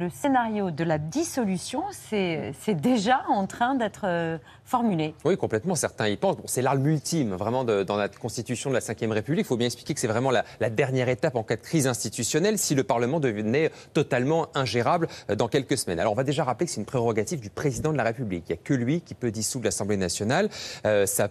le scénario de la dissolution, c'est déjà en train d'être euh, formulé. Oui, complètement. Certains y pensent. C'est l'arme ultime, vraiment, dans la constitution de la Ve République. Il faut bien expliquer que c'est vraiment la, dernière étape en cas de crise institutionnelle si le Parlement devenait totalement ingérable euh, dans quelques semaines. Alors, on va déjà rappeler que c'est une prérogative du président de la République. Il n'y a que lui qui peut dissoudre l'Assemblée nationale. Euh, ça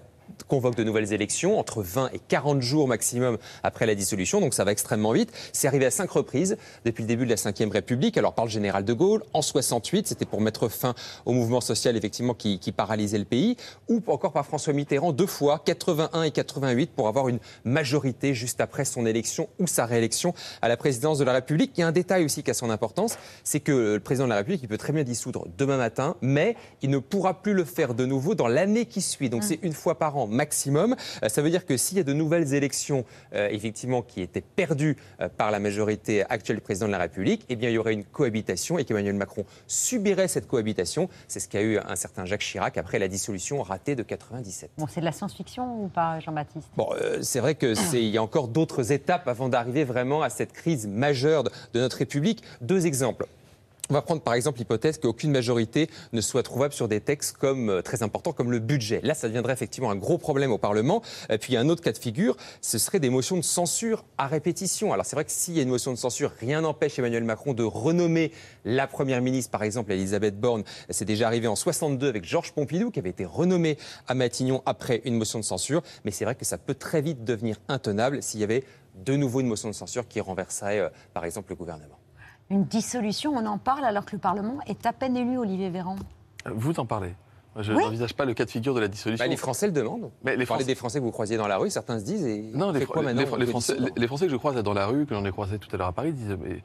convoque de nouvelles élections entre 20 et 40 jours maximum après la dissolution, donc ça va extrêmement vite. C'est arrivé à cinq reprises depuis le début de la Ve République, alors par le général de Gaulle, en 68, c'était pour mettre fin au mouvement social effectivement qui, paralysait le pays, ou encore par François Mitterrand deux fois, 81 et 88, pour avoir une majorité juste après son élection ou sa réélection à la présidence de la République. Il y a un détail aussi qui a son importance, c'est que le président de la République, il peut très bien dissoudre demain matin, mais il ne pourra plus le faire de nouveau dans l'année qui suit. Donc mmh. c'est une fois par an maximum. Euh, ça veut dire que s'il y a de nouvelles élections, euh, effectivement, qui étaient perdues euh, par la majorité actuelle du président de la République, eh bien, il y aurait une cohabitation et qu'Emmanuel Macron subirait cette cohabitation. C'est ce qu'a eu un certain Jacques Chirac après la dissolution ratée de 97. Bon, c'est de la science-fiction ou pas, Jean-Baptiste? Bon, c'est vrai qu'il y a encore d'autres étapes avant d'arriver vraiment à cette crise majeure de notre République. Deux exemples. On va prendre par exemple l'hypothèse qu'aucune majorité ne soit trouvable sur des textes comme, euh, très importants comme le budget. Là, ça deviendrait effectivement un gros problème au Parlement. Et puis, il y a un autre cas de figure, ce serait des motions de censure à répétition. Alors, c'est vrai que s'il y a une motion de censure, rien n'empêche Emmanuel Macron de renommer la Première ministre, par exemple, Elisabeth Borne. C'est déjà arrivé en 62 avec Georges Pompidou, qui avait été renommé à Matignon après une motion de censure. Mais c'est vrai que ça peut très vite devenir intenable s'il y avait de nouveau une motion de censure qui renverserait, euh, par exemple, le gouvernement une dissolution, on en parle alors que le Parlement est à peine élu, Olivier Véran Vous en parlez je n'envisage pas le cas de figure de la dissolution. Bah, les Français le demandent. Mais les Français... des Français que vous croisiez dans la rue, certains se disent. Et non, les, Français, les, Français, que je croise dans la rue, que j'en ai croisé tout à l'heure à Paris, disent mais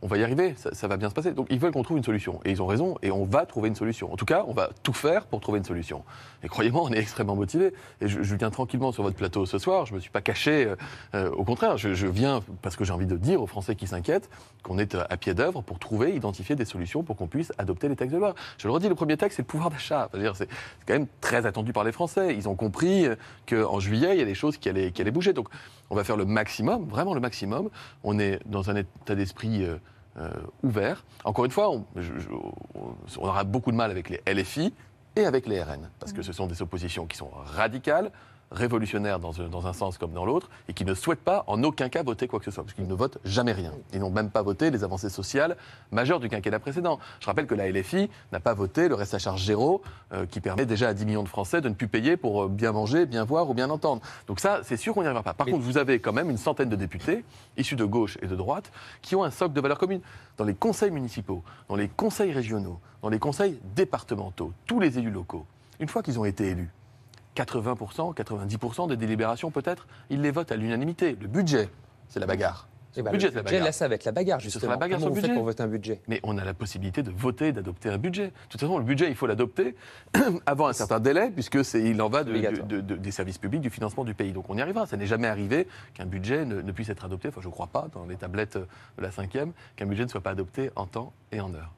on va y arriver, ça, va bien se passer. Donc ils veulent qu'on trouve une solution. Et ils ont raison, et on va trouver une solution. En tout cas, on va tout faire pour trouver une solution. Et croyez-moi, on est extrêmement motivés. Et je, viens tranquillement sur votre plateau ce soir, je ne me suis pas caché, euh, euh, au contraire, je, viens parce que j'ai envie de dire aux Français qui s'inquiètent qu'on est à pied d'œuvre pour trouver, identifier des solutions pour qu'on puisse adopter les textes de loi. Je le redis, le premier texte, c'est le pouvoir d'achat. C'est quand même très attendu par les Français. Ils ont compris qu'en juillet, il y a des choses qui allaient, bouger. On va faire le maximum, vraiment le maximum. On est dans un état d'esprit... Euh, euh, ouvert. Encore une fois, on, aura beaucoup de mal avec les LFI et avec les RN, parce que ce sont des oppositions qui sont radicales, révolutionnaires dans, dans, un sens comme dans l'autre, et qui ne souhaitent pas en aucun cas voter quoi que ce soit, parce qu'ils ne votent jamais rien. Ils n'ont même pas voté les avancées sociales majeures du quinquennat précédent. Je rappelle que la LFI n'a pas voté le reste à charge zéro, euh, qui permet déjà à 10 millions de Français de ne plus payer pour euh, bien manger, bien voir ou bien entendre. Donc ça, c'est sûr qu'on n'y arrivera pas. Par contre, vous avez quand même une centaine de députés, issus de gauche et de droite, qui ont un socle de valeurs communes. Dans les conseils municipaux, dans les conseils régionaux, dans les conseils départementaux, tous les élus locaux, une fois qu'ils ont été élus, 80%, 90% des délibérations peut-être, ils les votent à l'unanimité. Le budget, c'est la bagarre. le eh ben, budget, le budget là, ça va être la bagarre, justement. la bagarre Comment sur le budget. pour voter un budget? Mais on a la possibilité de voter, d'adopter un budget. De toute façon, le budget, il faut l'adopter avant un certain délai, puisque il en va des services publics, du financement du pays. Donc on y arrivera. Ça n'est jamais arrivé qu'un budget ne, ne, puisse être adopté, enfin je ne crois pas, dans les tablettes de la cinquième, qu'un budget ne soit pas adopté en temps et en heure.